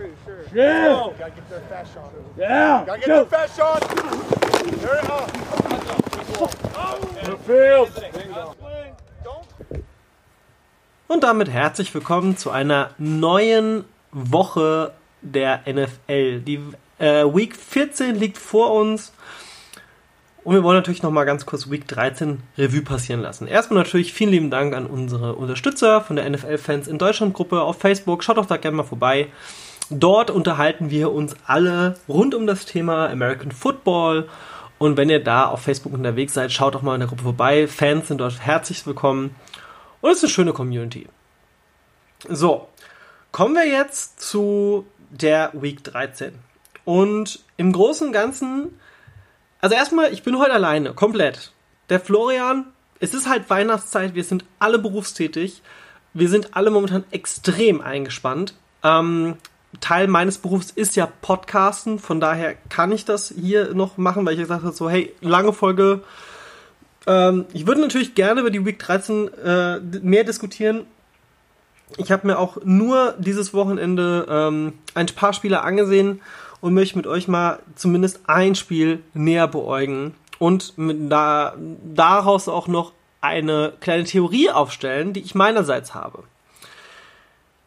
pretty sure. Yeah. Oh, gotta get their fast shot. Yeah. Gotta get their fast shot. There it is. The field. Don't. Und damit herzlich willkommen zu einer neuen Woche der NFL. Die äh, Week 14 liegt vor uns. Und wir wollen natürlich noch mal ganz kurz Week 13 Revue passieren lassen. Erstmal natürlich vielen lieben Dank an unsere Unterstützer von der NFL-Fans in Deutschland-Gruppe auf Facebook. Schaut doch da gerne mal vorbei. Dort unterhalten wir uns alle rund um das Thema American Football. Und wenn ihr da auf Facebook unterwegs seid, schaut doch mal in der Gruppe vorbei. Fans sind dort herzlich willkommen. Und es ist eine schöne Community. So, kommen wir jetzt zu der Week 13. Und im Großen und Ganzen, also erstmal, ich bin heute alleine, komplett. Der Florian, es ist halt Weihnachtszeit, wir sind alle berufstätig. Wir sind alle momentan extrem eingespannt. Ähm, Teil meines Berufs ist ja Podcasten, von daher kann ich das hier noch machen, weil ich gesagt habe, so, hey, lange Folge. Ähm, ich würde natürlich gerne über die Week 13 äh, mehr diskutieren. Ich habe mir auch nur dieses Wochenende ähm, ein paar Spiele angesehen und möchte mit euch mal zumindest ein Spiel näher beäugen und mit da, daraus auch noch eine kleine Theorie aufstellen, die ich meinerseits habe.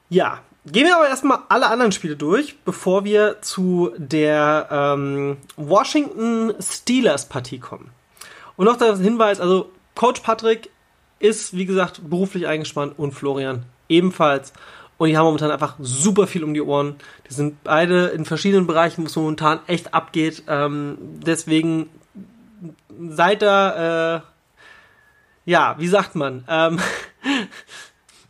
Ja, gehen wir aber erstmal alle anderen Spiele durch, bevor wir zu der ähm, Washington Steelers Partie kommen. Und noch der Hinweis, also Coach Patrick ist, wie gesagt, beruflich eingespannt und Florian ebenfalls. Und die haben momentan einfach super viel um die Ohren. Die sind beide in verschiedenen Bereichen, wo es momentan echt abgeht. Ähm, deswegen seid da, äh, ja, wie sagt man? Ähm,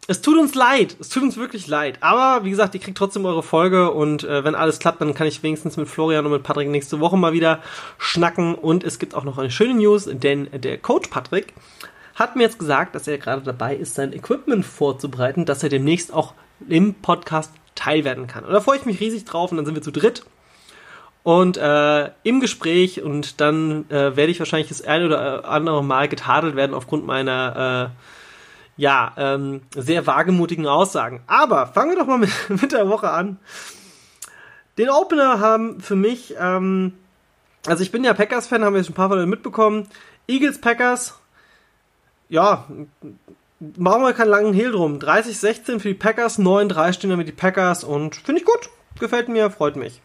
es tut uns leid. Es tut uns wirklich leid. Aber wie gesagt, ihr kriegt trotzdem eure Folge und äh, wenn alles klappt, dann kann ich wenigstens mit Florian und mit Patrick nächste Woche mal wieder schnacken. Und es gibt auch noch eine schöne News, denn der Coach Patrick hat mir jetzt gesagt, dass er gerade dabei ist, sein Equipment vorzubereiten, dass er demnächst auch im Podcast teilwerden kann. Und da freue ich mich riesig drauf und dann sind wir zu dritt und äh, im Gespräch und dann äh, werde ich wahrscheinlich das eine oder andere Mal getadelt werden aufgrund meiner äh, ja ähm, sehr wagemutigen Aussagen. Aber fangen wir doch mal mit, mit der Woche an. Den Opener haben für mich, ähm, also ich bin ja Packers-Fan, haben wir schon ein paar Mal mitbekommen. Eagles Packers, ja, machen wir keinen langen Hehl drum. 30-16 für die Packers, 9-3 stehen damit die Packers und finde ich gut. Gefällt mir, freut mich.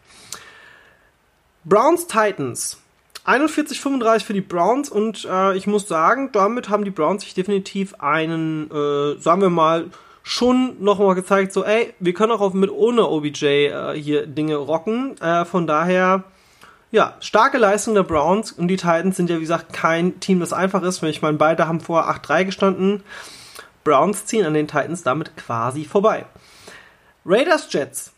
Browns Titans. 41-35 für die Browns und äh, ich muss sagen, damit haben die Browns sich definitiv einen, äh, sagen wir mal, schon nochmal gezeigt, so, ey, wir können auch mit ohne OBJ äh, hier Dinge rocken. Äh, von daher, ja, starke Leistung der Browns und die Titans sind ja, wie gesagt, kein Team, das einfach ist. Ich meine, beide haben vor 8-3 gestanden. Browns ziehen an den Titans damit quasi vorbei. Raiders Jets.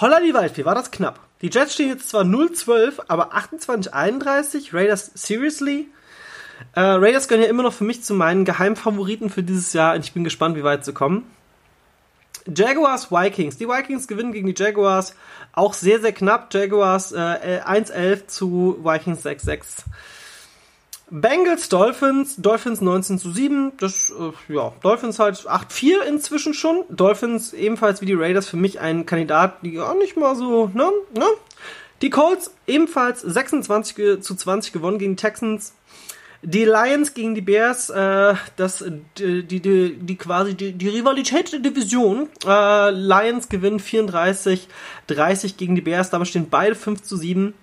Holla die Waldfee, war das knapp. Die Jets stehen jetzt zwar 0-12, aber 28-31. Raiders, seriously? Äh, Raiders gehören ja immer noch für mich zu meinen Geheimfavoriten für dieses Jahr und ich bin gespannt, wie weit sie kommen. Jaguars, Vikings. Die Vikings gewinnen gegen die Jaguars auch sehr, sehr knapp. Jaguars äh, 1-11 zu Vikings 6-6. Bengals, Dolphins, Dolphins 19 zu 7, das, äh, ja, Dolphins halt 8-4 inzwischen schon. Dolphins ebenfalls wie die Raiders für mich ein Kandidat, die auch nicht mal so, ne, ne? Die Colts ebenfalls 26 zu 20 gewonnen gegen Texans. Die Lions gegen die Bears, äh, das, die, die, die, die quasi die, die Rivalität der Division. Äh, Lions gewinnen 34, 30 gegen die Bears, damit stehen beide 5 zu 7.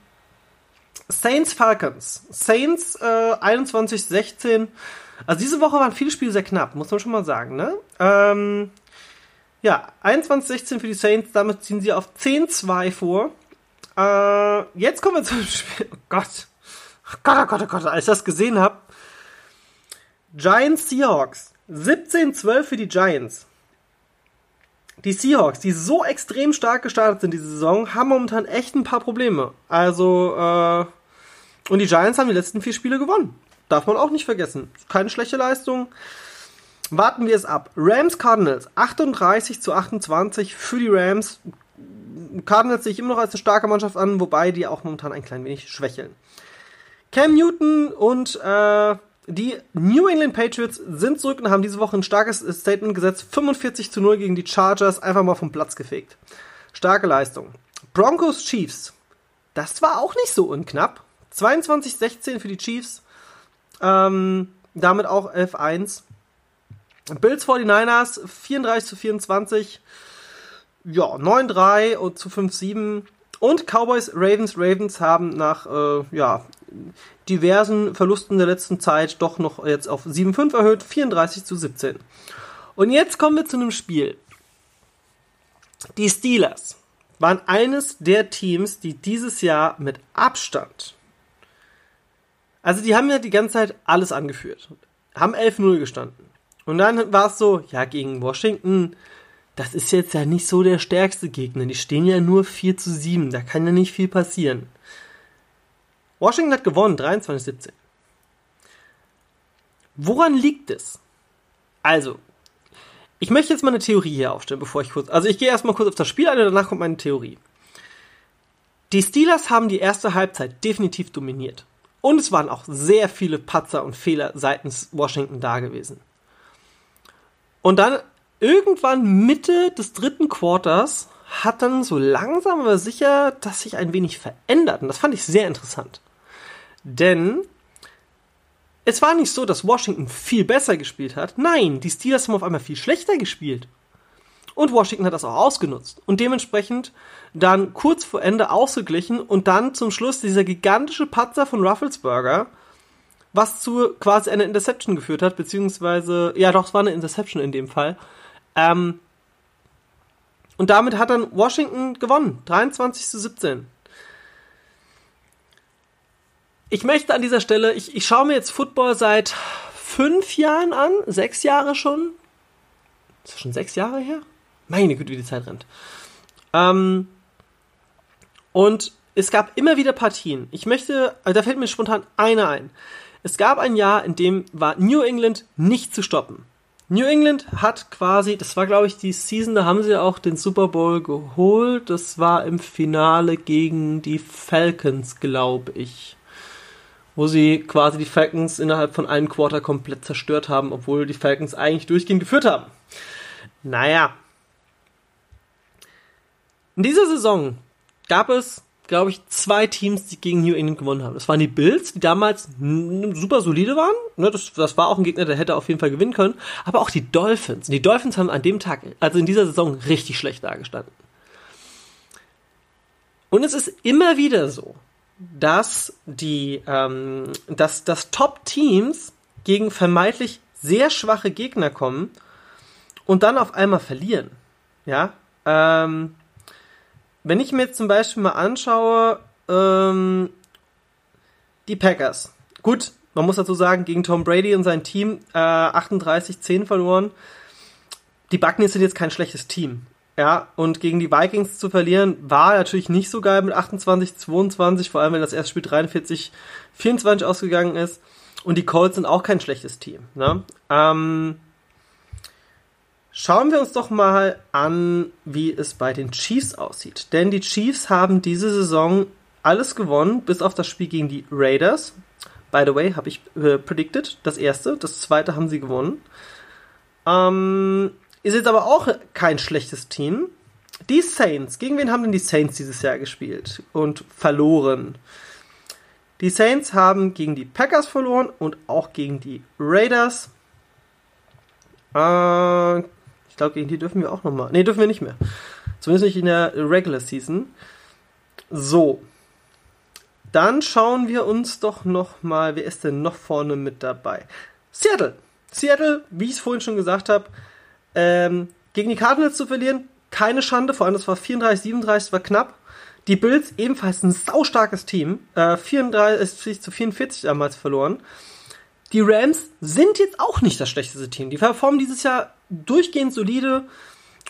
Saints Falcons. Saints äh, 21-16. Also diese Woche waren viele Spiele sehr knapp, muss man schon mal sagen, ne? Ähm, ja, 21-16 für die Saints, damit ziehen sie auf 10-2 vor. Äh, jetzt kommen wir zum Spiel. Oh Gott. Oh Gott, oh Gott, oh Gott, als ich das gesehen habe. Giants Seahawks. 17-12 für die Giants. Die Seahawks, die so extrem stark gestartet sind diese Saison, haben momentan echt ein paar Probleme. Also, äh, und die Giants haben die letzten vier Spiele gewonnen. Darf man auch nicht vergessen. Keine schlechte Leistung. Warten wir es ab. Rams Cardinals 38 zu 28 für die Rams. Cardinals sehe ich immer noch als eine starke Mannschaft an, wobei die auch momentan ein klein wenig schwächeln. Cam Newton und äh, die New England Patriots sind zurück und haben diese Woche ein starkes Statement gesetzt. 45 zu 0 gegen die Chargers, einfach mal vom Platz gefegt. Starke Leistung. Broncos Chiefs. Das war auch nicht so unknapp. 22-16 für die Chiefs. Ähm, damit auch 11-1. Bills 49ers 34 zu 24. Ja, 9-3 und zu 5-7. Und Cowboys, Ravens, Ravens haben nach äh, ja, diversen Verlusten der letzten Zeit doch noch jetzt auf 7-5 erhöht, 34 zu 17. Und jetzt kommen wir zu einem Spiel. Die Steelers waren eines der Teams, die dieses Jahr mit Abstand, also die haben ja die ganze Zeit alles angeführt, haben 11-0 gestanden. Und dann war es so, ja, gegen Washington, das ist jetzt ja nicht so der stärkste Gegner. Die stehen ja nur 4 zu 7, da kann ja nicht viel passieren. Washington hat gewonnen, 23-17. Woran liegt es? Also, ich möchte jetzt mal eine Theorie hier aufstellen, bevor ich kurz. Also ich gehe erstmal kurz auf das Spiel ein und danach kommt meine Theorie. Die Steelers haben die erste Halbzeit definitiv dominiert. Und es waren auch sehr viele Patzer und Fehler seitens Washington da gewesen. Und dann irgendwann Mitte des dritten Quarters hat dann so langsam aber sicher das sich ein wenig verändert. Und das fand ich sehr interessant. Denn es war nicht so, dass Washington viel besser gespielt hat. Nein, die Steelers haben auf einmal viel schlechter gespielt. Und Washington hat das auch ausgenutzt. Und dementsprechend dann kurz vor Ende ausgeglichen und dann zum Schluss dieser gigantische Patzer von Rufflesburger, was zu quasi einer Interception geführt hat, beziehungsweise, ja doch, es war eine Interception in dem Fall. Ähm, und damit hat dann Washington gewonnen, 23 zu 17 ich möchte an dieser Stelle, ich, ich schaue mir jetzt Football seit fünf Jahren an, sechs Jahre schon. Ist das schon sechs Jahre her? Meine Güte, wie die Zeit rennt. Ähm, und es gab immer wieder Partien. Ich möchte, also da fällt mir spontan eine ein. Es gab ein Jahr, in dem war New England nicht zu stoppen. New England hat quasi, das war glaube ich die Season, da haben sie auch den Super Bowl geholt. Das war im Finale gegen die Falcons, glaube ich wo sie quasi die Falcons innerhalb von einem Quarter komplett zerstört haben, obwohl die Falcons eigentlich durchgehend geführt haben. Naja. In dieser Saison gab es, glaube ich, zwei Teams, die gegen New England gewonnen haben. Das waren die Bills, die damals super solide waren. Ne, das, das war auch ein Gegner, der hätte auf jeden Fall gewinnen können. Aber auch die Dolphins. Und die Dolphins haben an dem Tag, also in dieser Saison, richtig schlecht dargestanden. Und es ist immer wieder so, dass die, ähm, dass, dass Top-Teams gegen vermeintlich sehr schwache Gegner kommen und dann auf einmal verlieren. Ja, ähm, wenn ich mir jetzt zum Beispiel mal anschaue, ähm, die Packers. Gut, man muss dazu sagen, gegen Tom Brady und sein Team äh, 38-10 verloren. Die Buccaneers sind jetzt kein schlechtes Team. Ja, und gegen die Vikings zu verlieren, war natürlich nicht so geil mit 28, 22, vor allem wenn das erste Spiel 43, 24 ausgegangen ist. Und die Colts sind auch kein schlechtes Team. Ne? Ähm, schauen wir uns doch mal an, wie es bei den Chiefs aussieht. Denn die Chiefs haben diese Saison alles gewonnen, bis auf das Spiel gegen die Raiders. By the way, habe ich äh, predicted, das erste. Das zweite haben sie gewonnen. Ähm, ist jetzt aber auch kein schlechtes Team. Die Saints. Gegen wen haben denn die Saints dieses Jahr gespielt und verloren? Die Saints haben gegen die Packers verloren und auch gegen die Raiders. Äh, glaube, gegen die dürfen wir auch nochmal. Ne, dürfen wir nicht mehr. Zumindest nicht in der Regular Season. So. Dann schauen wir uns doch nochmal, wer ist denn noch vorne mit dabei? Seattle. Seattle, wie ich es vorhin schon gesagt habe, ähm, gegen die Cardinals zu verlieren, keine Schande, vor allem das war 34, 37, war knapp. Die Bills ebenfalls ein saustarkes Team, äh, 34 zu 44 damals verloren. Die Rams sind jetzt auch nicht das schlechteste Team. Die performen dieses Jahr durchgehend solide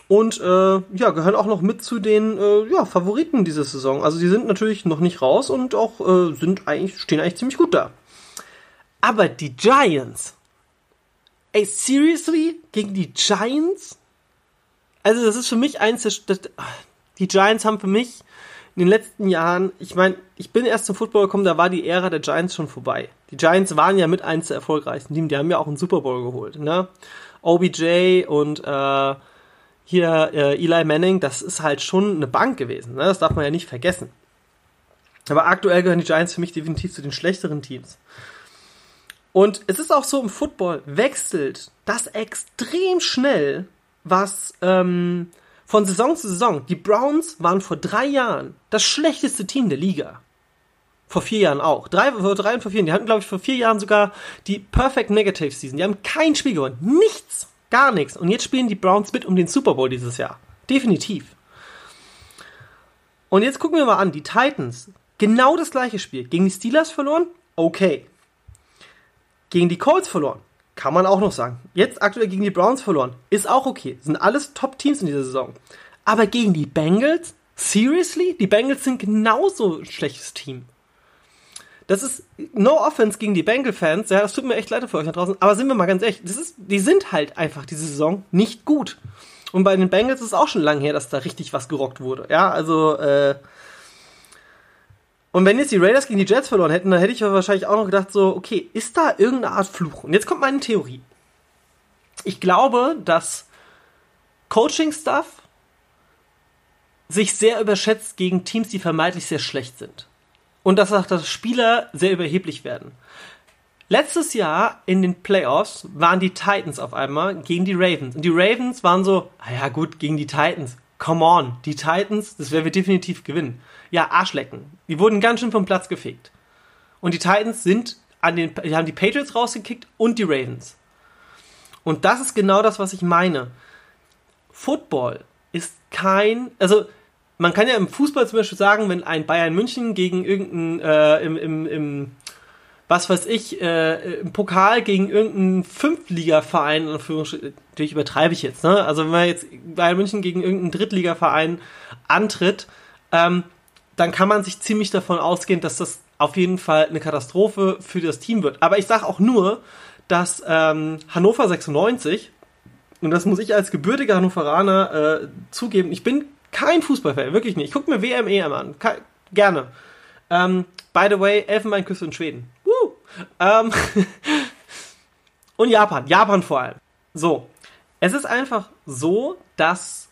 und äh, ja, gehören auch noch mit zu den äh, ja, Favoriten dieser Saison. Also die sind natürlich noch nicht raus und auch äh, sind eigentlich, stehen eigentlich ziemlich gut da. Aber die Giants, Ey, seriously? Gegen die Giants? Also, das ist für mich eins der. Die Giants haben für mich in den letzten Jahren, ich meine, ich bin erst zum Football gekommen, da war die Ära der Giants schon vorbei. Die Giants waren ja mit eins der erfolgreichsten Teams, die haben ja auch einen Super Bowl geholt, ne? OBJ und äh, hier äh, Eli Manning, das ist halt schon eine Bank gewesen. Ne? Das darf man ja nicht vergessen. Aber aktuell gehören die Giants für mich definitiv zu den schlechteren Teams. Und es ist auch so im Football, wechselt das extrem schnell, was ähm, von Saison zu Saison. Die Browns waren vor drei Jahren das schlechteste Team der Liga. Vor vier Jahren auch. Drei, vor drei und vor vier. Die hatten, glaube ich, vor vier Jahren sogar die Perfect Negative Season. Die haben kein Spiel gewonnen. Nichts. Gar nichts. Und jetzt spielen die Browns mit um den Super Bowl dieses Jahr. Definitiv. Und jetzt gucken wir mal an. Die Titans. Genau das gleiche Spiel. Gegen die Steelers verloren? Okay. Gegen die Colts verloren. Kann man auch noch sagen. Jetzt aktuell gegen die Browns verloren. Ist auch okay. Sind alles Top-Teams in dieser Saison. Aber gegen die Bengals? Seriously? Die Bengals sind genauso ein schlechtes Team. Das ist no offense gegen die Bengal-Fans. Ja, das tut mir echt leid für euch da draußen. Aber sind wir mal ganz ehrlich, das ist, die sind halt einfach diese Saison nicht gut. Und bei den Bengals ist es auch schon lange her, dass da richtig was gerockt wurde. Ja, also, äh, und wenn jetzt die Raiders gegen die Jets verloren hätten, dann hätte ich wahrscheinlich auch noch gedacht, so, okay, ist da irgendeine Art Fluch? Und jetzt kommt meine Theorie. Ich glaube, dass Coaching-Stuff sich sehr überschätzt gegen Teams, die vermeintlich sehr schlecht sind. Und dass auch dass Spieler sehr überheblich werden. Letztes Jahr in den Playoffs waren die Titans auf einmal gegen die Ravens. Und die Ravens waren so, ah ja gut, gegen die Titans. Come on, die Titans, das werden wir definitiv gewinnen ja, Arschlecken. Die wurden ganz schön vom Platz gefegt. Und die Titans sind an den, die haben die Patriots rausgekickt und die Ravens. Und das ist genau das, was ich meine. Football ist kein, also man kann ja im Fußball zum Beispiel sagen, wenn ein Bayern München gegen irgendein, äh, im, im, im, was weiß ich, äh, im Pokal gegen irgendeinen Fünftligaverein, natürlich übertreibe ich jetzt, ne? Also wenn man jetzt Bayern München gegen irgendeinen Drittligaverein antritt, ähm, dann kann man sich ziemlich davon ausgehen, dass das auf jeden Fall eine Katastrophe für das Team wird. Aber ich sage auch nur, dass ähm, Hannover 96, und das muss ich als gebürtiger Hannoveraner äh, zugeben, ich bin kein Fußballfan, wirklich nicht. Ich gucke mir WME an, Ke gerne. Ähm, by the way, Elfenbeinküste in Schweden. Woo! Ähm und Japan, Japan vor allem. So, es ist einfach so, dass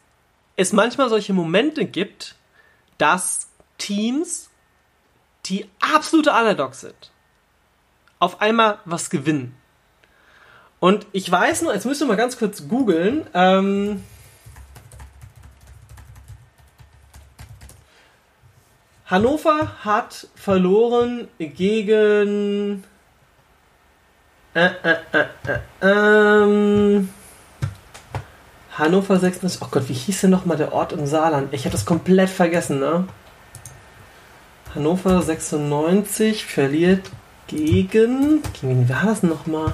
es manchmal solche Momente gibt, dass Teams, die absolute Underdogs sind, auf einmal was gewinnen. Und ich weiß nur, jetzt müsst ihr mal ganz kurz googeln. Ähm, Hannover hat verloren gegen. Äh, äh, äh, äh ähm, Hannover 96. Oh Gott, wie hieß denn nochmal der Ort im Saarland? Ich habe das komplett vergessen, ne? Hannover 96 verliert gegen. Gegen wen war das nochmal?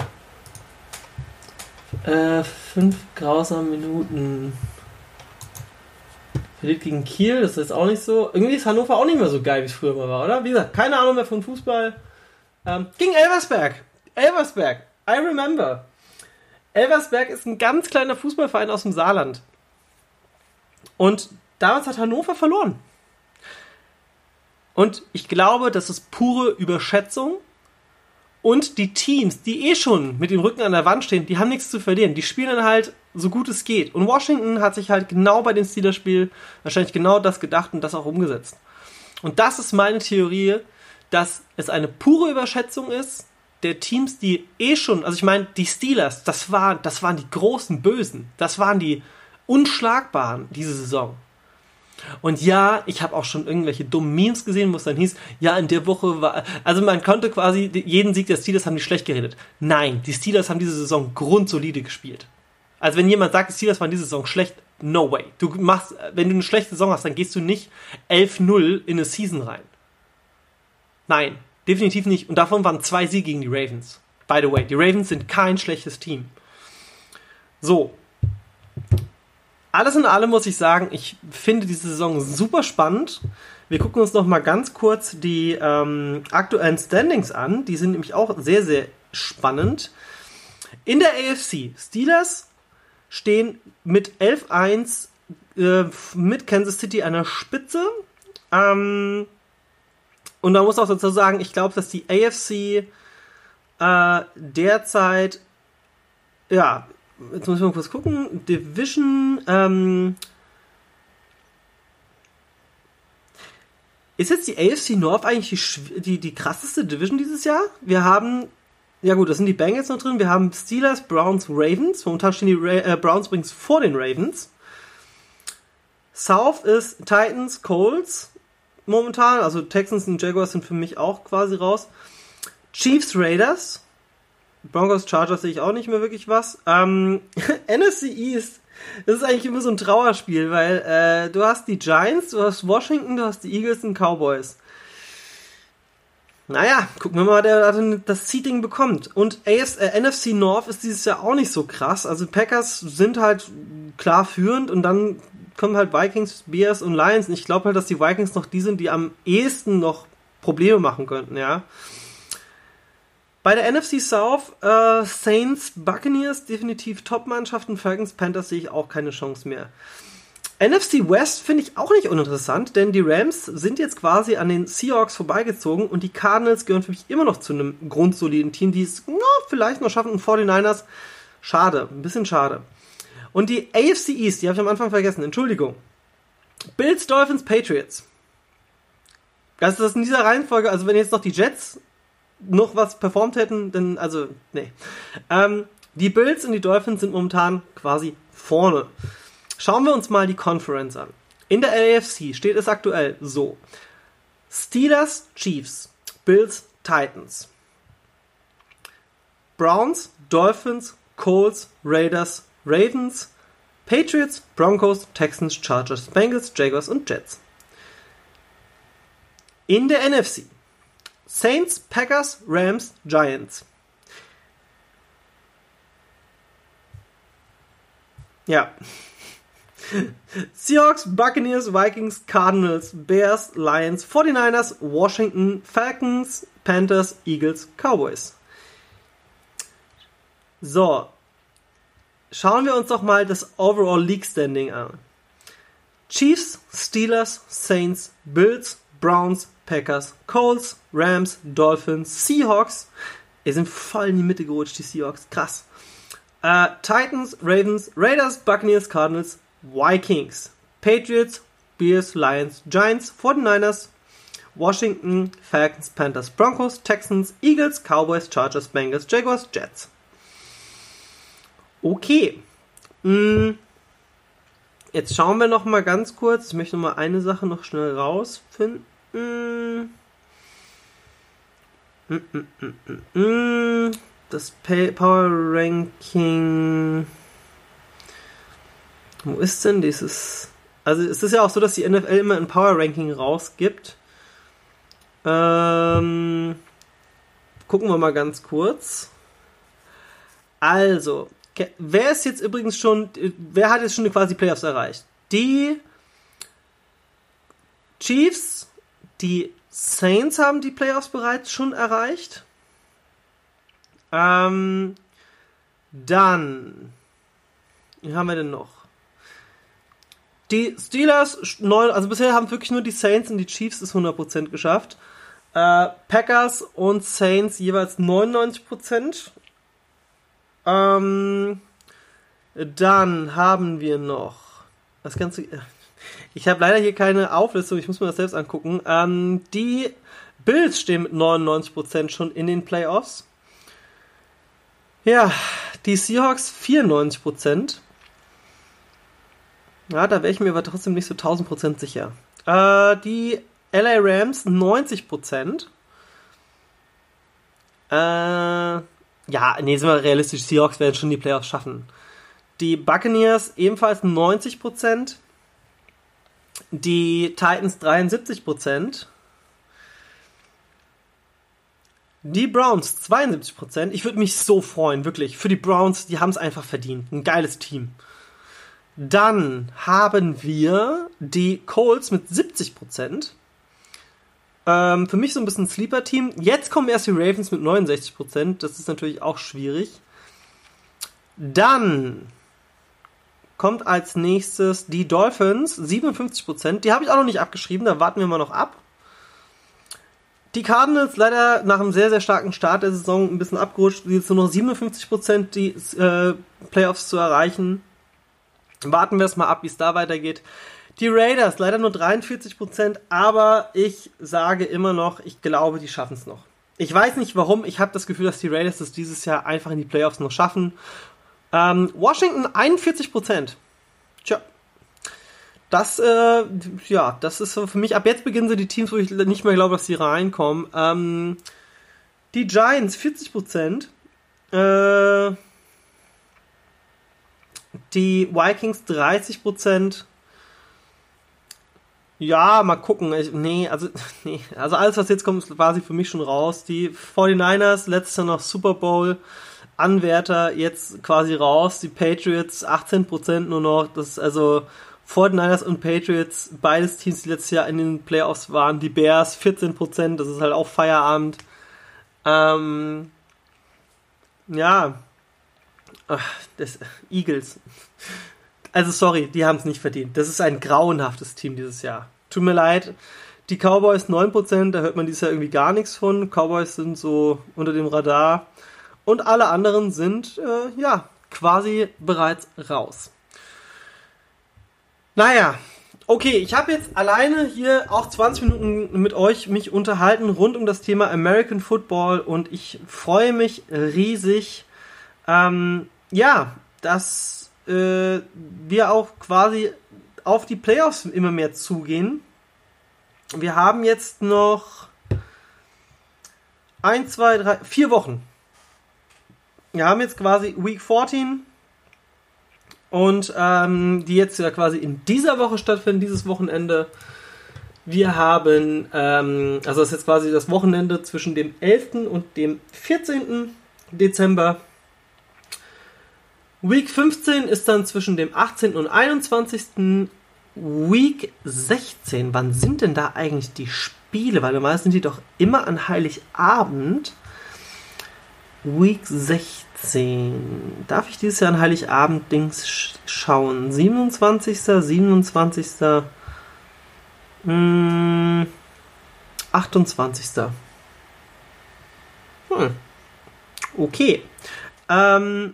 Äh, fünf grausame Minuten. Verliert gegen Kiel, das ist auch nicht so. Irgendwie ist Hannover auch nicht mehr so geil, wie es früher mal war, oder? Wie gesagt, keine Ahnung mehr von Fußball. Ähm, gegen Elversberg. Elversberg. I remember. Elversberg ist ein ganz kleiner Fußballverein aus dem Saarland. Und damals hat Hannover verloren. Und ich glaube, das ist pure Überschätzung. Und die Teams, die eh schon mit dem Rücken an der Wand stehen, die haben nichts zu verlieren. Die spielen dann halt so gut es geht. Und Washington hat sich halt genau bei dem Steelers-Spiel wahrscheinlich genau das gedacht und das auch umgesetzt. Und das ist meine Theorie, dass es eine pure Überschätzung ist der Teams, die eh schon, also ich meine, die Steelers, das, war, das waren die großen Bösen. Das waren die Unschlagbaren diese Saison. Und ja, ich habe auch schon irgendwelche dummen Memes gesehen, wo es dann hieß, ja, in der Woche war, also man konnte quasi jeden Sieg der Steelers haben die schlecht geredet. Nein, die Steelers haben diese Saison grundsolide gespielt. Also wenn jemand sagt, die Steelers waren diese Saison schlecht, no way. Du machst, wenn du eine schlechte Saison hast, dann gehst du nicht 11-0 in eine Season rein. Nein, definitiv nicht. Und davon waren zwei Siege gegen die Ravens. By the way, die Ravens sind kein schlechtes Team. So, alles in allem muss ich sagen, ich finde diese Saison super spannend. Wir gucken uns noch mal ganz kurz die ähm, aktuellen Standings an. Die sind nämlich auch sehr, sehr spannend. In der AFC, Steelers stehen mit 11-1 äh, mit Kansas City an der Spitze. Ähm, und man muss auch dazu sagen, ich glaube, dass die AFC äh, derzeit ja jetzt muss ich mal kurz gucken. Division, ähm, ist jetzt die AFC North eigentlich die, die, die krasseste Division dieses Jahr? Wir haben, ja gut, das sind die Bengals noch drin. Wir haben Steelers, Browns, Ravens. Momentan stehen die Ra äh, Browns übrigens vor den Ravens. South ist Titans, Colts momentan. Also Texans und Jaguars sind für mich auch quasi raus. Chiefs, Raiders. Broncos, Chargers sehe ich auch nicht mehr wirklich was. Ähm, NFC East, das ist eigentlich immer so ein Trauerspiel, weil äh, du hast die Giants, du hast Washington, du hast die Eagles und Cowboys. Naja, gucken wir mal, wer da das Seating bekommt. Und AS, äh, NFC North ist dieses Jahr auch nicht so krass. Also Packers sind halt klar führend und dann kommen halt Vikings, Bears und Lions. Und ich glaube halt, dass die Vikings noch die sind, die am ehesten noch Probleme machen könnten, ja. Bei der NFC South, äh, Saints, Buccaneers, definitiv Top-Mannschaften, Falcons, Panthers sehe ich auch keine Chance mehr. NFC West finde ich auch nicht uninteressant, denn die Rams sind jetzt quasi an den Seahawks vorbeigezogen und die Cardinals gehören für mich immer noch zu einem grundsoliden Team, die es na, vielleicht noch schaffen. Und 49ers, schade, ein bisschen schade. Und die AFC East, die habe ich am Anfang vergessen, Entschuldigung. Bills, Dolphins, Patriots. Das ist in dieser Reihenfolge, also wenn jetzt noch die Jets noch was performt hätten, dann, also, nee. Ähm, die Bills und die Dolphins sind momentan quasi vorne. Schauen wir uns mal die Conference an. In der AFC steht es aktuell so. Steelers, Chiefs, Bills, Titans. Browns, Dolphins, Colts, Raiders, Ravens, Patriots, Broncos, Texans, Chargers, Bengals, Jaguars und Jets. In der NFC Saints, Packers, Rams, Giants. Ja. Seahawks, Buccaneers, Vikings, Cardinals, Bears, Lions, 49ers, Washington, Falcons, Panthers, Eagles, Cowboys. So. Schauen wir uns doch mal das Overall League Standing an. Chiefs, Steelers, Saints, Bills, Browns, Packers, Colts, Rams, Dolphins, Seahawks. Wir sind voll in die Mitte gerutscht, die Seahawks. Krass. Äh, Titans, Ravens, Raiders, Buccaneers, Cardinals, Vikings, Patriots, Bears, Lions, Giants, 49ers, Washington, Falcons, Panthers, Broncos, Texans, Eagles, Cowboys, Chargers, Bengals, Jaguars, Jets. Okay. Mm. Jetzt schauen wir noch mal ganz kurz. Ich möchte noch mal eine Sache noch schnell rausfinden. Mm, mm. Das Power Ranking. Wo ist denn dieses? Also es ist ja auch so, dass die NFL immer ein Power Ranking rausgibt. Ähm, gucken wir mal ganz kurz. Also, wer ist jetzt übrigens schon, wer hat jetzt schon quasi Playoffs erreicht? Die Chiefs, die Saints haben die Playoffs bereits schon erreicht. Ähm, dann, wie haben wir denn noch? Die Steelers, neun, also bisher haben wirklich nur die Saints und die Chiefs es 100% geschafft. Äh, Packers und Saints jeweils 99%. Ähm, dann haben wir noch das Ganze. Ich habe leider hier keine Auflistung, ich muss mir das selbst angucken. Ähm, die Bills stehen mit 99% schon in den Playoffs. Ja, die Seahawks 94%. Ja, da wäre ich mir aber trotzdem nicht so 1000% sicher. Äh, die LA Rams 90%. Äh, ja, nee, sind wir realistisch. Seahawks werden schon die Playoffs schaffen. Die Buccaneers ebenfalls 90%. Die Titans 73%. Die Browns 72%. Ich würde mich so freuen, wirklich. Für die Browns, die haben es einfach verdient. Ein geiles Team. Dann haben wir die Colts mit 70%. Ähm, für mich so ein bisschen Sleeper-Team. Jetzt kommen erst die Ravens mit 69%. Das ist natürlich auch schwierig. Dann kommt als nächstes die Dolphins, 57%. Die habe ich auch noch nicht abgeschrieben, da warten wir mal noch ab. die Cardinals leider nach einem sehr, sehr starken Start der Saison ein bisschen abgerutscht. Jetzt nur noch 57% die äh, Playoffs zu erreichen. Warten wir es mal ab, wie es da weitergeht. Die Raiders leider nur 43%, aber ich sage immer noch, ich glaube, die schaffen es noch. Ich weiß nicht warum, ich habe das Gefühl, dass die Raiders das dieses Jahr einfach in die Playoffs noch schaffen. Ähm, Washington 41%. Tja. Das, äh, ja, das ist für mich, ab jetzt beginnen sie die Teams, wo ich nicht mehr glaube, dass sie reinkommen. Ähm, die Giants 40%. Äh, die Vikings 30%. Ja, mal gucken. Ich, nee, also, nee, also alles, was jetzt kommt, war sie für mich schon raus. Die 49ers, letztes Jahr noch Super Bowl, Anwärter, jetzt quasi raus. Die Patriots 18% nur noch. Das ist also 49ers und Patriots, beides Teams, die letztes Jahr in den Playoffs waren. Die Bears 14%, das ist halt auch Feierabend. Ähm, ja, Ach, das Eagles. Also sorry, die haben es nicht verdient. Das ist ein grauenhaftes Team dieses Jahr. Tut mir leid. Die Cowboys 9%, da hört man dieses Jahr irgendwie gar nichts von. Cowboys sind so unter dem Radar. Und alle anderen sind, äh, ja, quasi bereits raus. Naja, okay, ich habe jetzt alleine hier auch 20 Minuten mit euch mich unterhalten rund um das Thema American Football und ich freue mich riesig, ähm, ja, dass äh, wir auch quasi auf die Playoffs immer mehr zugehen. Wir haben jetzt noch ein, zwei, drei, vier Wochen. Wir haben jetzt quasi Week 14 und ähm, die jetzt ja quasi in dieser Woche stattfinden, dieses Wochenende. Wir haben, ähm, also das ist jetzt quasi das Wochenende zwischen dem 11. und dem 14. Dezember. Week 15 ist dann zwischen dem 18. und 21. Week 16. Wann sind denn da eigentlich die Spiele? Weil normalerweise sind die doch immer an Heiligabend. Week 16. Darf ich dieses Jahr an Heiligabend Dings schauen? 27. 27. Hm, 28. Hm. Okay. Ähm,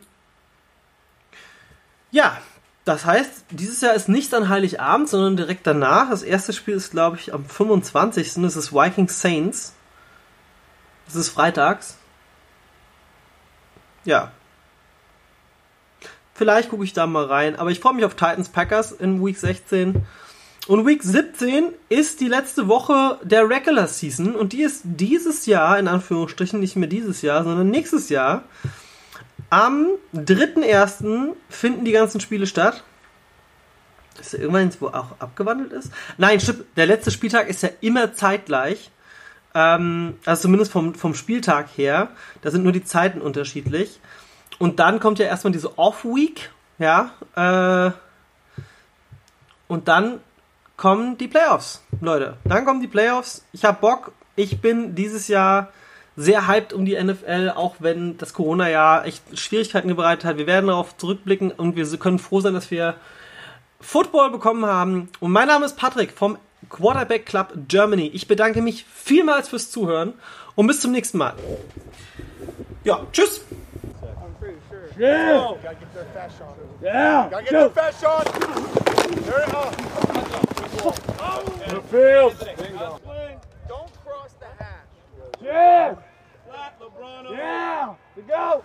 ja, das heißt, dieses Jahr ist nicht an Heiligabend, sondern direkt danach. Das erste Spiel ist, glaube ich, am 25. Das ist Vikings Saints. Das ist freitags. Ja. Vielleicht gucke ich da mal rein. Aber ich freue mich auf Titans Packers in Week 16. Und Week 17 ist die letzte Woche der Regular Season. Und die ist dieses Jahr, in Anführungsstrichen, nicht mehr dieses Jahr, sondern nächstes Jahr. Am 3.1. finden die ganzen Spiele statt. Ist da irgendwann, wo auch abgewandelt ist? Nein, stimmt. Der letzte Spieltag ist ja immer zeitgleich. Ähm, also zumindest vom, vom Spieltag her. Da sind nur die Zeiten unterschiedlich. Und dann kommt ja erstmal diese Off-Week. Ja. Äh, und dann kommen die Playoffs, Leute. Dann kommen die Playoffs. Ich hab Bock. Ich bin dieses Jahr sehr hyped um die NFL, auch wenn das Corona-Jahr echt Schwierigkeiten bereitet hat. Wir werden darauf zurückblicken und wir können froh sein, dass wir Football bekommen haben. Und mein Name ist Patrick vom Quarterback Club Germany. Ich bedanke mich vielmals fürs Zuhören und bis zum nächsten Mal. Ja, tschüss. Yeah. Oh, gotta get their fast shot. Yeah. Gotta get Go. their fast shot. There it is. The field. Don't cross the. Yeah. Yeah. To go.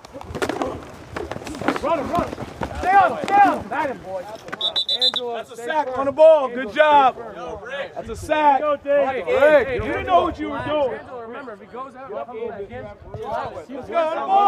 Run him, run him. Stay on him, stay on him. Got him, boys. That's a sack on the ball. Good job. That's a sack. Rick, Rick, you didn't know what you were doing. Remember, if he goes out, Let's go on the ball.